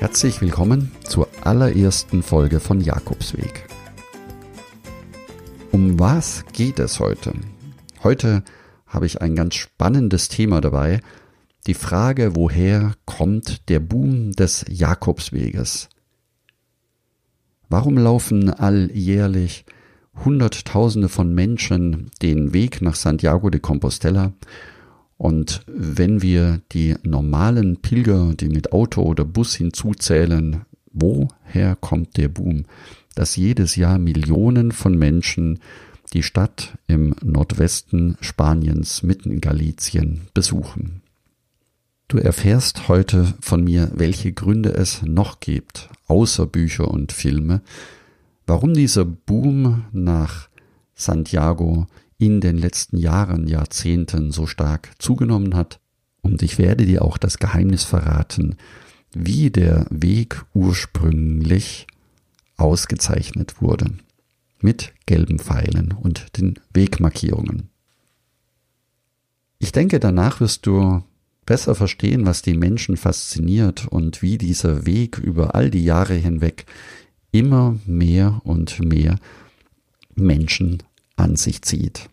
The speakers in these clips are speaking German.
Herzlich willkommen zur allerersten Folge von Jakobsweg. Um was geht es heute? Heute habe ich ein ganz spannendes Thema dabei, die Frage, woher kommt der Boom des Jakobsweges? Warum laufen alljährlich Hunderttausende von Menschen den Weg nach Santiago de Compostela und wenn wir die normalen Pilger, die mit Auto oder Bus hinzuzählen, woher kommt der Boom, dass jedes Jahr Millionen von Menschen die Stadt im Nordwesten Spaniens mitten in Galizien besuchen? Du erfährst heute von mir, welche Gründe es noch gibt, außer Bücher und Filme, warum dieser Boom nach Santiago in den letzten Jahren, Jahrzehnten so stark zugenommen hat. Und ich werde dir auch das Geheimnis verraten, wie der Weg ursprünglich ausgezeichnet wurde. Mit gelben Pfeilen und den Wegmarkierungen. Ich denke, danach wirst du besser verstehen, was die Menschen fasziniert und wie dieser Weg über all die Jahre hinweg immer mehr und mehr Menschen an sich zieht.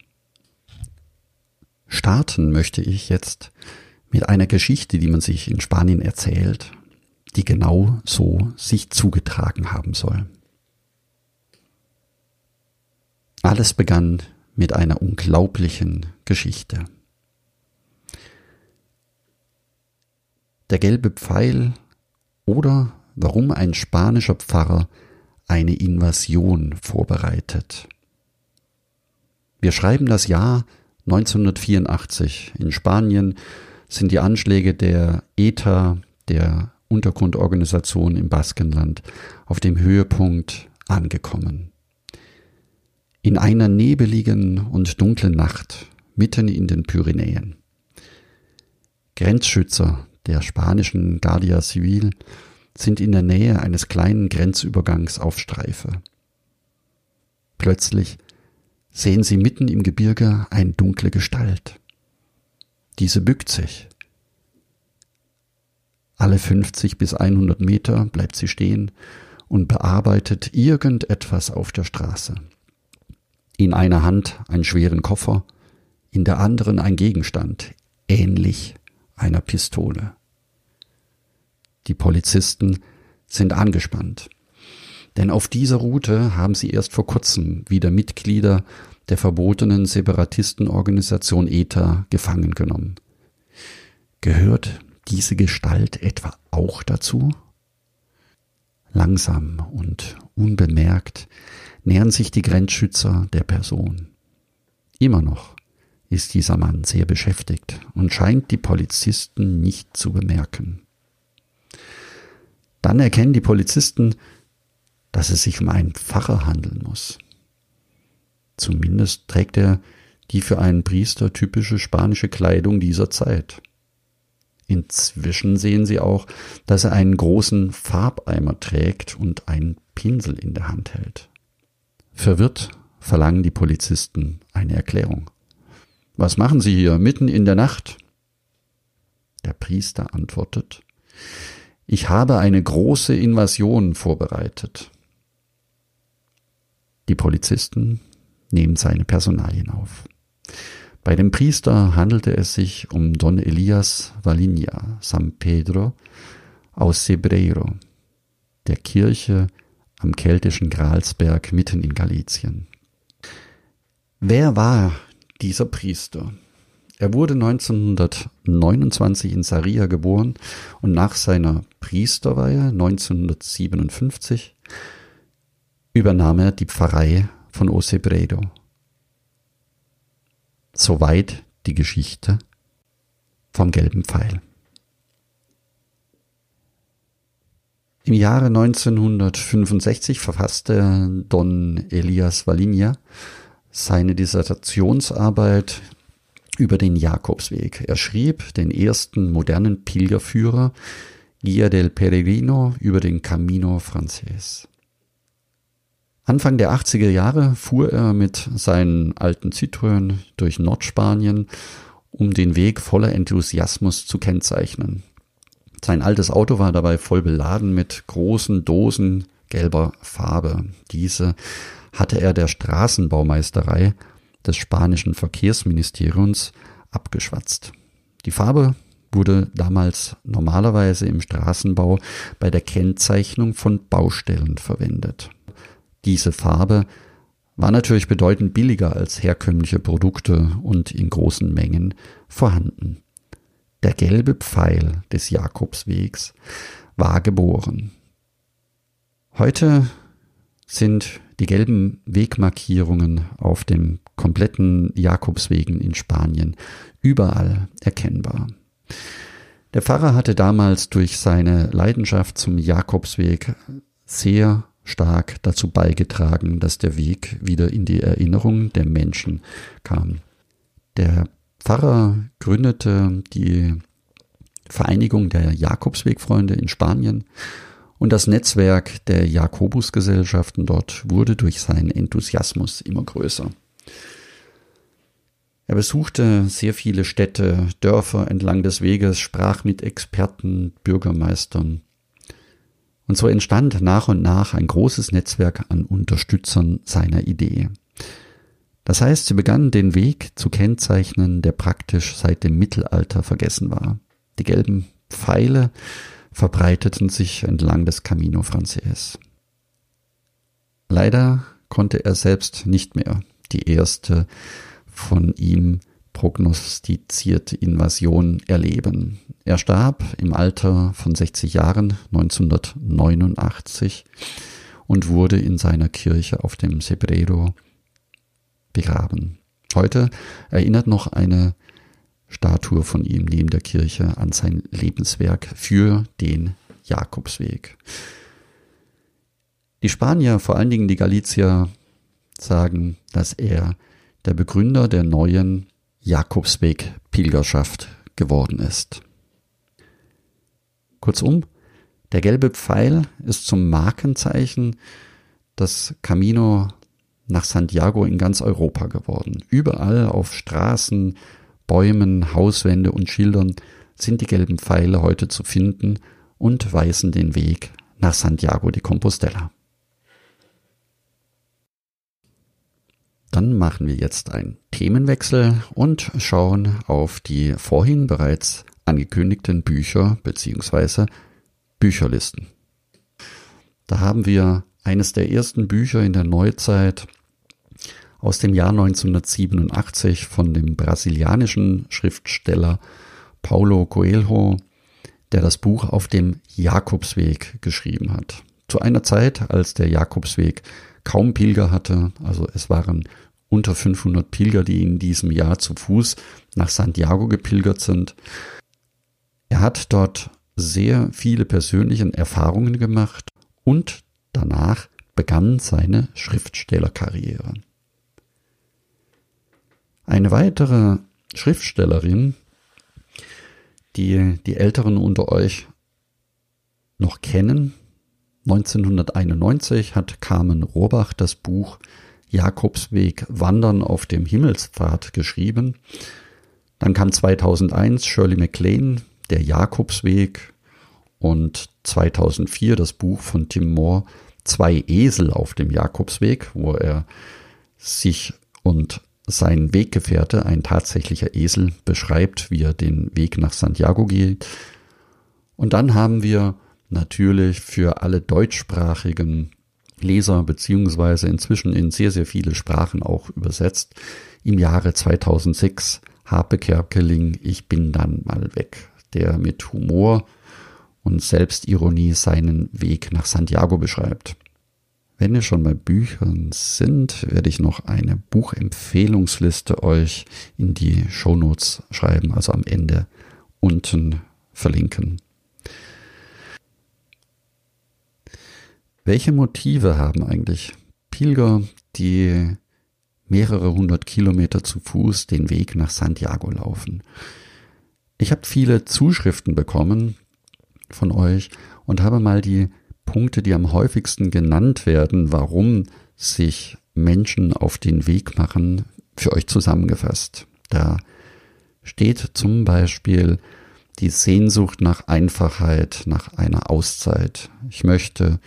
Starten möchte ich jetzt mit einer Geschichte, die man sich in Spanien erzählt, die genau so sich zugetragen haben soll. Alles begann mit einer unglaublichen Geschichte. Der gelbe Pfeil oder warum ein spanischer Pfarrer eine Invasion vorbereitet. Wir schreiben das Jahr 1984. In Spanien sind die Anschläge der ETA, der Untergrundorganisation im Baskenland, auf dem Höhepunkt angekommen. In einer nebeligen und dunklen Nacht mitten in den Pyrenäen. Grenzschützer der spanischen Guardia Civil sind in der Nähe eines kleinen Grenzübergangs auf Streife. Plötzlich sehen sie mitten im Gebirge eine dunkle Gestalt. Diese bückt sich. Alle 50 bis 100 Meter bleibt sie stehen und bearbeitet irgendetwas auf der Straße. In einer Hand einen schweren Koffer, in der anderen ein Gegenstand, ähnlich einer Pistole. Die Polizisten sind angespannt. Denn auf dieser Route haben sie erst vor kurzem wieder Mitglieder der verbotenen Separatistenorganisation ETA gefangen genommen. Gehört diese Gestalt etwa auch dazu? Langsam und unbemerkt nähern sich die Grenzschützer der Person. Immer noch ist dieser Mann sehr beschäftigt und scheint die Polizisten nicht zu bemerken. Dann erkennen die Polizisten, dass es sich um einen Pfarrer handeln muss. Zumindest trägt er die für einen Priester typische spanische Kleidung dieser Zeit. Inzwischen sehen sie auch, dass er einen großen Farbeimer trägt und einen Pinsel in der Hand hält. Verwirrt verlangen die Polizisten eine Erklärung. Was machen Sie hier mitten in der Nacht? Der Priester antwortet, ich habe eine große Invasion vorbereitet. Die Polizisten nehmen seine Personalien auf. Bei dem Priester handelte es sich um Don Elias Valinha San Pedro aus Sebreiro, der Kirche am keltischen Gralsberg mitten in Galizien. Wer war dieser Priester? Er wurde 1929 in Saria geboren und nach seiner Priesterweihe 1957 übernahm er die Pfarrei von Osebredo. Soweit die Geschichte vom gelben Pfeil. Im Jahre 1965 verfasste Don Elias Valinja seine Dissertationsarbeit über den Jakobsweg. Er schrieb den ersten modernen Pilgerführer Guia del Peregrino über den Camino Frances. Anfang der 80er Jahre fuhr er mit seinen alten Citroën durch Nordspanien, um den Weg voller Enthusiasmus zu kennzeichnen. Sein altes Auto war dabei voll beladen mit großen Dosen gelber Farbe. Diese hatte er der Straßenbaumeisterei des spanischen Verkehrsministeriums abgeschwatzt. Die Farbe wurde damals normalerweise im Straßenbau bei der Kennzeichnung von Baustellen verwendet. Diese Farbe war natürlich bedeutend billiger als herkömmliche Produkte und in großen Mengen vorhanden. Der gelbe Pfeil des Jakobswegs war geboren. Heute sind die gelben Wegmarkierungen auf dem kompletten Jakobswegen in Spanien überall erkennbar. Der Pfarrer hatte damals durch seine Leidenschaft zum Jakobsweg sehr stark dazu beigetragen, dass der Weg wieder in die Erinnerung der Menschen kam. Der Pfarrer gründete die Vereinigung der Jakobswegfreunde in Spanien und das Netzwerk der Jakobusgesellschaften dort wurde durch seinen Enthusiasmus immer größer. Er besuchte sehr viele Städte, Dörfer entlang des Weges, sprach mit Experten, Bürgermeistern. Und so entstand nach und nach ein großes Netzwerk an Unterstützern seiner Idee. Das heißt, sie begannen den Weg zu kennzeichnen, der praktisch seit dem Mittelalter vergessen war. Die gelben Pfeile verbreiteten sich entlang des Camino Frances. Leider konnte er selbst nicht mehr die erste von ihm prognostizierte Invasion erleben. Er starb im Alter von 60 Jahren 1989 und wurde in seiner Kirche auf dem Sebrero begraben. Heute erinnert noch eine Statue von ihm neben der Kirche an sein Lebenswerk für den Jakobsweg. Die Spanier, vor allen Dingen die Galicier, sagen, dass er der Begründer der neuen Jakobsweg-Pilgerschaft geworden ist. Kurzum, der gelbe Pfeil ist zum Markenzeichen des Camino nach Santiago in ganz Europa geworden. Überall auf Straßen, Bäumen, Hauswände und Schildern sind die gelben Pfeile heute zu finden und weisen den Weg nach Santiago de Compostela. Dann machen wir jetzt einen Themenwechsel und schauen auf die vorhin bereits angekündigten Bücher bzw. Bücherlisten. Da haben wir eines der ersten Bücher in der Neuzeit aus dem Jahr 1987 von dem brasilianischen Schriftsteller Paulo Coelho, der das Buch auf dem Jakobsweg geschrieben hat. Zu einer Zeit, als der Jakobsweg kaum Pilger hatte, also es waren unter 500 Pilger, die in diesem Jahr zu Fuß nach Santiago gepilgert sind. Er hat dort sehr viele persönliche Erfahrungen gemacht und danach begann seine Schriftstellerkarriere. Eine weitere Schriftstellerin, die die Älteren unter euch noch kennen, 1991 hat Carmen Rohrbach das Buch Jakobsweg Wandern auf dem Himmelspfad geschrieben. Dann kam 2001 Shirley MacLaine, Der Jakobsweg und 2004 das Buch von Tim Moore Zwei Esel auf dem Jakobsweg, wo er sich und sein Weggefährte, ein tatsächlicher Esel, beschreibt, wie er den Weg nach Santiago geht. Und dann haben wir natürlich für alle deutschsprachigen Leser beziehungsweise inzwischen in sehr, sehr viele Sprachen auch übersetzt, im Jahre 2006 Harpe Kerkeling, Ich bin dann mal weg, der mit Humor und Selbstironie seinen Weg nach Santiago beschreibt. Wenn wir schon bei Büchern sind, werde ich noch eine Buchempfehlungsliste euch in die Shownotes schreiben, also am Ende unten verlinken. Welche Motive haben eigentlich Pilger, die mehrere hundert Kilometer zu Fuß den Weg nach Santiago laufen? Ich habe viele Zuschriften bekommen von euch und habe mal die Punkte, die am häufigsten genannt werden, warum sich Menschen auf den Weg machen, für euch zusammengefasst. Da steht zum Beispiel die Sehnsucht nach Einfachheit, nach einer Auszeit. Ich möchte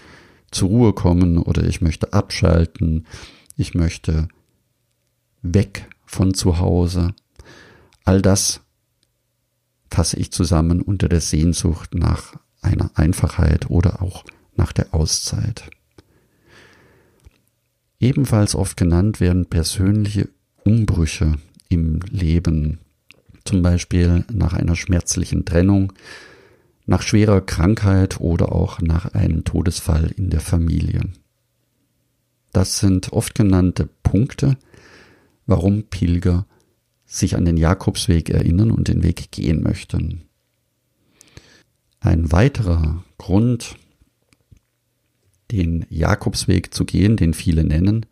zur Ruhe kommen oder ich möchte abschalten, ich möchte weg von zu Hause. All das fasse ich zusammen unter der Sehnsucht nach einer Einfachheit oder auch nach der Auszeit. Ebenfalls oft genannt werden persönliche Umbrüche im Leben, zum Beispiel nach einer schmerzlichen Trennung, nach schwerer Krankheit oder auch nach einem Todesfall in der Familie. Das sind oft genannte Punkte, warum Pilger sich an den Jakobsweg erinnern und den Weg gehen möchten. Ein weiterer Grund, den Jakobsweg zu gehen, den viele nennen,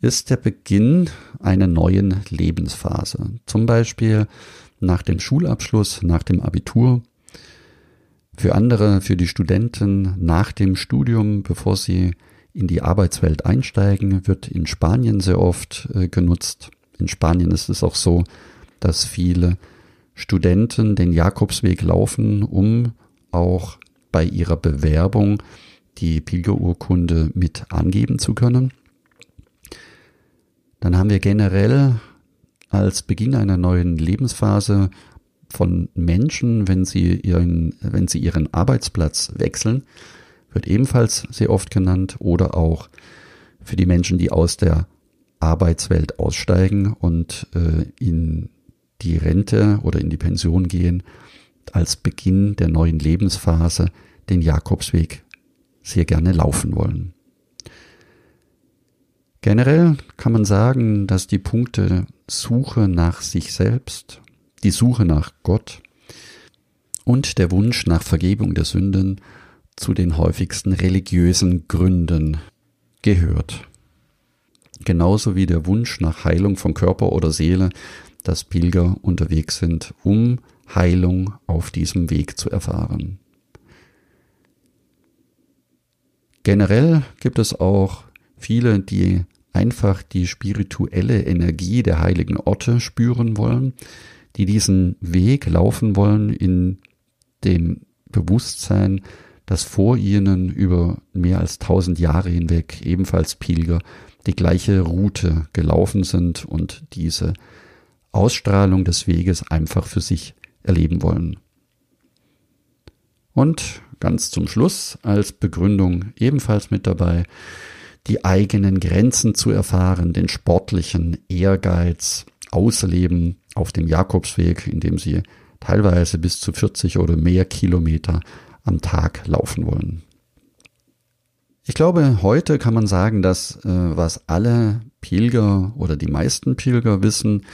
ist der Beginn einer neuen Lebensphase. Zum Beispiel nach dem Schulabschluss, nach dem Abitur. Für andere, für die Studenten nach dem Studium, bevor sie in die Arbeitswelt einsteigen, wird in Spanien sehr oft äh, genutzt. In Spanien ist es auch so, dass viele Studenten den Jakobsweg laufen, um auch bei ihrer Bewerbung die Pilgerurkunde mit angeben zu können. Dann haben wir generell als Beginn einer neuen Lebensphase von Menschen, wenn sie ihren, wenn sie ihren Arbeitsplatz wechseln, wird ebenfalls sehr oft genannt oder auch für die Menschen, die aus der Arbeitswelt aussteigen und äh, in die Rente oder in die Pension gehen, als Beginn der neuen Lebensphase den Jakobsweg sehr gerne laufen wollen. Generell kann man sagen, dass die Punkte Suche nach sich selbst, die Suche nach Gott und der Wunsch nach Vergebung der Sünden zu den häufigsten religiösen Gründen gehört. Genauso wie der Wunsch nach Heilung von Körper oder Seele, dass Pilger unterwegs sind, um Heilung auf diesem Weg zu erfahren. Generell gibt es auch viele, die einfach die spirituelle Energie der heiligen Orte spüren wollen, die diesen Weg laufen wollen in dem Bewusstsein, dass vor ihnen über mehr als tausend Jahre hinweg ebenfalls Pilger die gleiche Route gelaufen sind und diese Ausstrahlung des Weges einfach für sich erleben wollen. Und ganz zum Schluss als Begründung ebenfalls mit dabei, die eigenen Grenzen zu erfahren, den sportlichen Ehrgeiz ausleben auf dem Jakobsweg, indem sie teilweise bis zu 40 oder mehr Kilometer am Tag laufen wollen. Ich glaube, heute kann man sagen, dass äh, was alle Pilger oder die meisten Pilger wissen,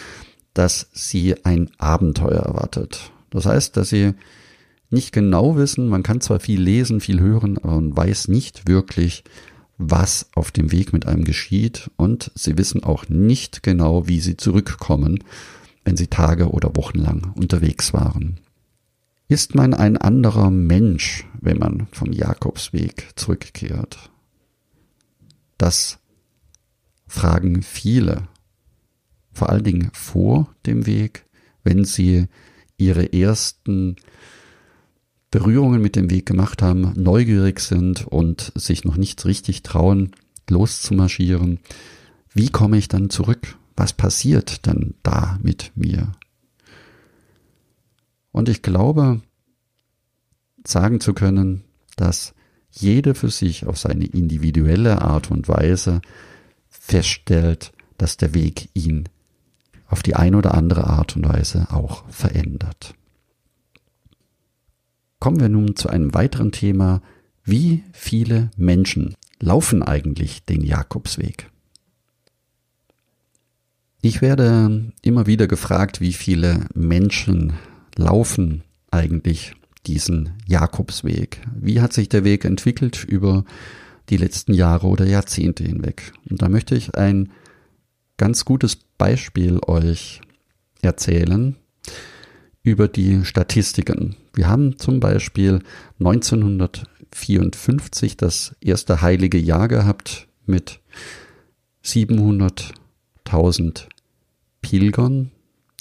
dass sie ein Abenteuer erwartet. Das heißt, dass sie nicht genau wissen, man kann zwar viel lesen, viel hören, aber man weiß nicht wirklich, was auf dem Weg mit einem geschieht und sie wissen auch nicht genau, wie sie zurückkommen, wenn sie Tage oder Wochen lang unterwegs waren. Ist man ein anderer Mensch, wenn man vom Jakobsweg zurückkehrt? Das fragen viele, vor allen Dingen vor dem Weg, wenn sie ihre ersten Berührungen mit dem Weg gemacht haben, neugierig sind und sich noch nicht richtig trauen, loszumarschieren. Wie komme ich dann zurück? Was passiert dann da mit mir? Und ich glaube, sagen zu können, dass jeder für sich auf seine individuelle Art und Weise feststellt, dass der Weg ihn auf die eine oder andere Art und Weise auch verändert. Kommen wir nun zu einem weiteren Thema. Wie viele Menschen laufen eigentlich den Jakobsweg? Ich werde immer wieder gefragt, wie viele Menschen laufen eigentlich diesen Jakobsweg? Wie hat sich der Weg entwickelt über die letzten Jahre oder Jahrzehnte hinweg? Und da möchte ich ein ganz gutes Beispiel euch erzählen über die Statistiken. Wir haben zum Beispiel 1954 das erste heilige Jahr gehabt mit 700.000 Pilgern.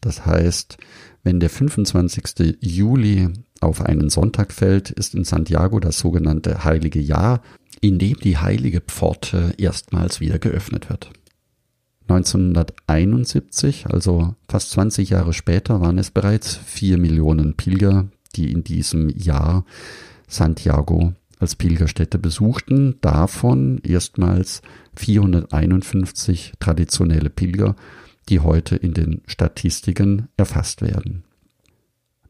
Das heißt, wenn der 25. Juli auf einen Sonntag fällt, ist in Santiago das sogenannte heilige Jahr, in dem die heilige Pforte erstmals wieder geöffnet wird. 1971, also fast 20 Jahre später, waren es bereits 4 Millionen Pilger, die in diesem Jahr Santiago als Pilgerstätte besuchten. Davon erstmals 451 traditionelle Pilger, die heute in den Statistiken erfasst werden.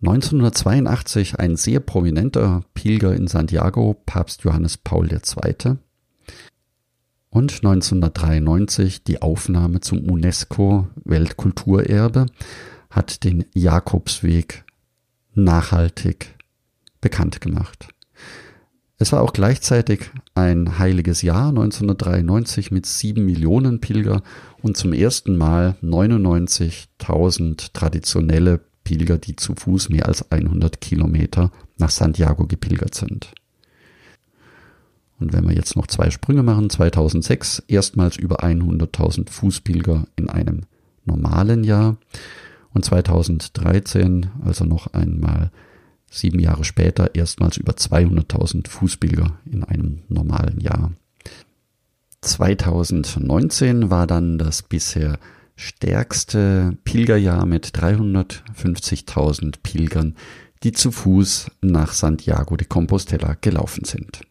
1982 ein sehr prominenter Pilger in Santiago, Papst Johannes Paul II und 1993 die Aufnahme zum UNESCO Weltkulturerbe hat den Jakobsweg nachhaltig bekannt gemacht. Es war auch gleichzeitig ein heiliges Jahr 1993 mit sieben Millionen Pilger und zum ersten Mal 99.000 traditionelle Pilger, die zu Fuß mehr als 100 Kilometer nach Santiago gepilgert sind. Und wenn wir jetzt noch zwei Sprünge machen, 2006 erstmals über 100.000 Fußpilger in einem normalen Jahr und 2013, also noch einmal sieben Jahre später, erstmals über 200.000 Fußpilger in einem normalen Jahr. 2019 war dann das bisher stärkste Pilgerjahr mit 350.000 Pilgern, die zu Fuß nach Santiago de Compostela gelaufen sind.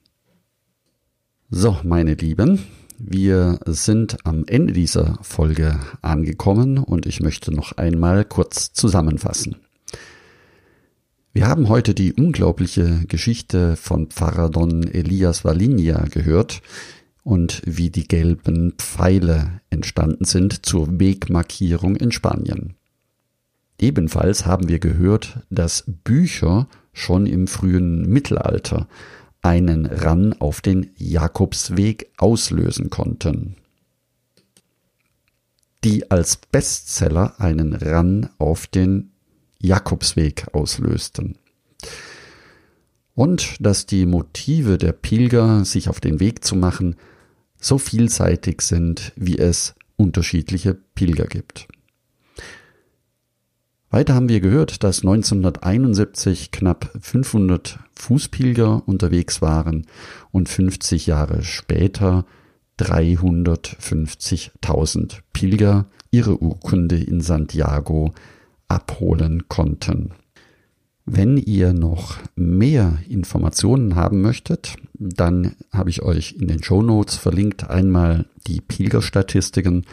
So, meine Lieben, wir sind am Ende dieser Folge angekommen und ich möchte noch einmal kurz zusammenfassen. Wir haben heute die unglaubliche Geschichte von Pfarrer Don Elias Valinia gehört und wie die gelben Pfeile entstanden sind zur Wegmarkierung in Spanien. Ebenfalls haben wir gehört, dass Bücher schon im frühen Mittelalter einen Ran auf den Jakobsweg auslösen konnten, die als Bestseller einen Ran auf den Jakobsweg auslösten. Und dass die Motive der Pilger, sich auf den Weg zu machen, so vielseitig sind, wie es unterschiedliche Pilger gibt. Weiter haben wir gehört, dass 1971 knapp 500 Fußpilger unterwegs waren und 50 Jahre später 350.000 Pilger ihre Urkunde in Santiago abholen konnten. Wenn ihr noch mehr Informationen haben möchtet, dann habe ich euch in den Show Notes verlinkt einmal die Pilgerstatistiken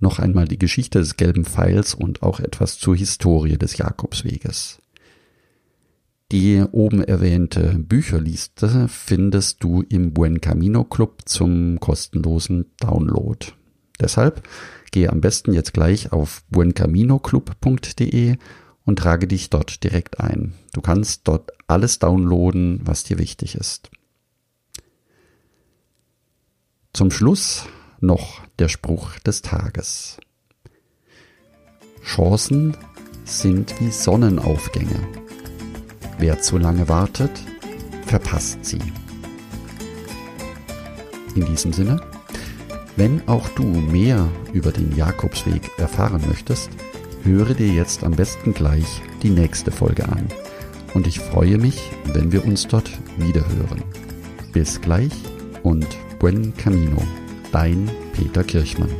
noch einmal die Geschichte des gelben Pfeils und auch etwas zur Historie des Jakobsweges. Die oben erwähnte Bücherliste findest du im Buen Camino Club zum kostenlosen Download. Deshalb gehe am besten jetzt gleich auf buencaminoclub.de und trage dich dort direkt ein. Du kannst dort alles downloaden, was dir wichtig ist. Zum Schluss noch der Spruch des Tages. Chancen sind wie Sonnenaufgänge. Wer zu lange wartet, verpasst sie. In diesem Sinne, wenn auch du mehr über den Jakobsweg erfahren möchtest, höre dir jetzt am besten gleich die nächste Folge an. Und ich freue mich, wenn wir uns dort wiederhören. Bis gleich und buen camino. Dein Peter Kirchmann.